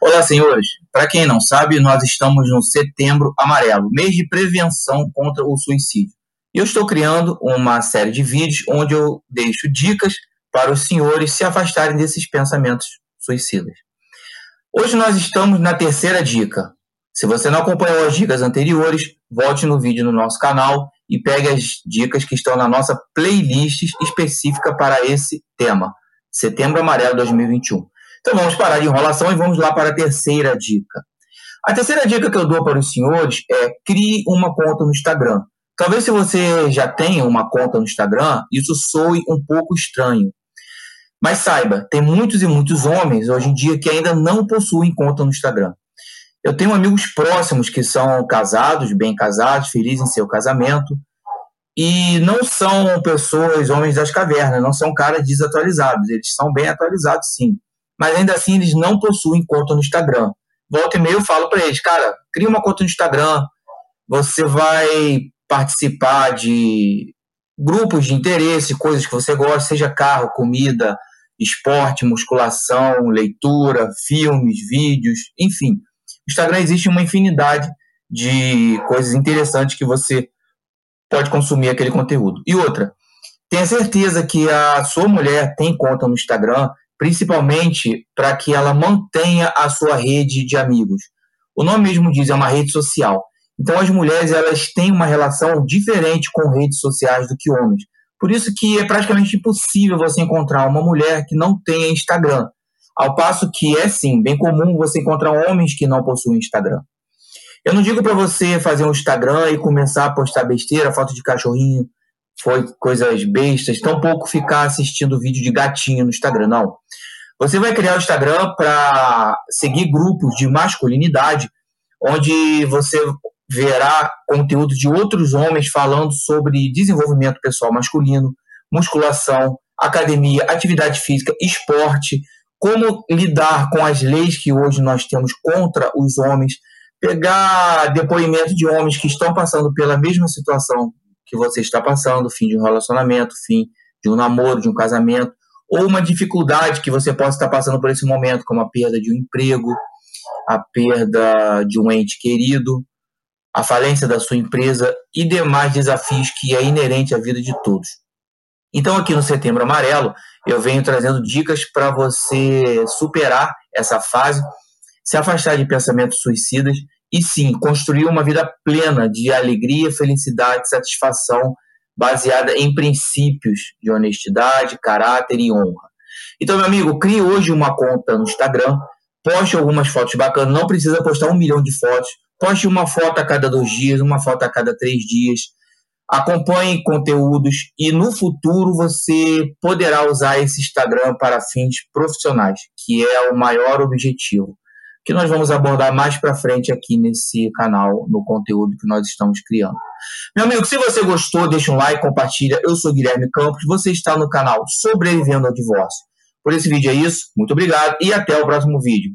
Olá, senhores. Para quem não sabe, nós estamos no Setembro Amarelo, mês de prevenção contra o suicídio. E eu estou criando uma série de vídeos onde eu deixo dicas para os senhores se afastarem desses pensamentos suicidas. Hoje nós estamos na terceira dica. Se você não acompanhou as dicas anteriores, volte no vídeo no nosso canal e pegue as dicas que estão na nossa playlist específica para esse tema, Setembro Amarelo 2021. Então vamos parar de enrolação e vamos lá para a terceira dica. A terceira dica que eu dou para os senhores é crie uma conta no Instagram. Talvez se você já tenha uma conta no Instagram, isso soe um pouco estranho. Mas saiba, tem muitos e muitos homens hoje em dia que ainda não possuem conta no Instagram. Eu tenho amigos próximos que são casados, bem casados, felizes em seu casamento, e não são pessoas, homens das cavernas, não são caras desatualizados, eles são bem atualizados sim mas ainda assim eles não possuem conta no Instagram. Volta e meia eu falo para eles, cara, cria uma conta no Instagram, você vai participar de grupos de interesse, coisas que você gosta, seja carro, comida, esporte, musculação, leitura, filmes, vídeos, enfim. No Instagram existe uma infinidade de coisas interessantes que você pode consumir aquele conteúdo. E outra, tenha certeza que a sua mulher tem conta no Instagram principalmente para que ela mantenha a sua rede de amigos. O nome mesmo diz, é uma rede social. Então as mulheres elas têm uma relação diferente com redes sociais do que homens. Por isso que é praticamente impossível você encontrar uma mulher que não tenha Instagram. Ao passo que é sim, bem comum você encontrar homens que não possuem Instagram. Eu não digo para você fazer um Instagram e começar a postar besteira, foto de cachorrinho, foi coisas bestas, tampouco ficar assistindo vídeo de gatinho no Instagram, não. Você vai criar o Instagram para seguir grupos de masculinidade, onde você verá conteúdo de outros homens falando sobre desenvolvimento pessoal masculino, musculação, academia, atividade física, esporte, como lidar com as leis que hoje nós temos contra os homens, pegar depoimento de homens que estão passando pela mesma situação que você está passando, fim de um relacionamento, fim de um namoro, de um casamento, ou uma dificuldade que você possa estar passando por esse momento, como a perda de um emprego, a perda de um ente querido, a falência da sua empresa e demais desafios que é inerente à vida de todos. Então, aqui no Setembro Amarelo, eu venho trazendo dicas para você superar essa fase, se afastar de pensamentos suicidas e sim construir uma vida plena de alegria, felicidade, satisfação, baseada em princípios de honestidade, caráter e honra. Então, meu amigo, crie hoje uma conta no Instagram, poste algumas fotos bacanas, não precisa postar um milhão de fotos, poste uma foto a cada dois dias, uma foto a cada três dias, acompanhe conteúdos e no futuro você poderá usar esse Instagram para fins profissionais, que é o maior objetivo que nós vamos abordar mais para frente aqui nesse canal, no conteúdo que nós estamos criando. Meu amigo, se você gostou, deixa um like, compartilha. Eu sou Guilherme Campos, você está no canal Sobrevivendo ao Divórcio. Por esse vídeo é isso, muito obrigado e até o próximo vídeo.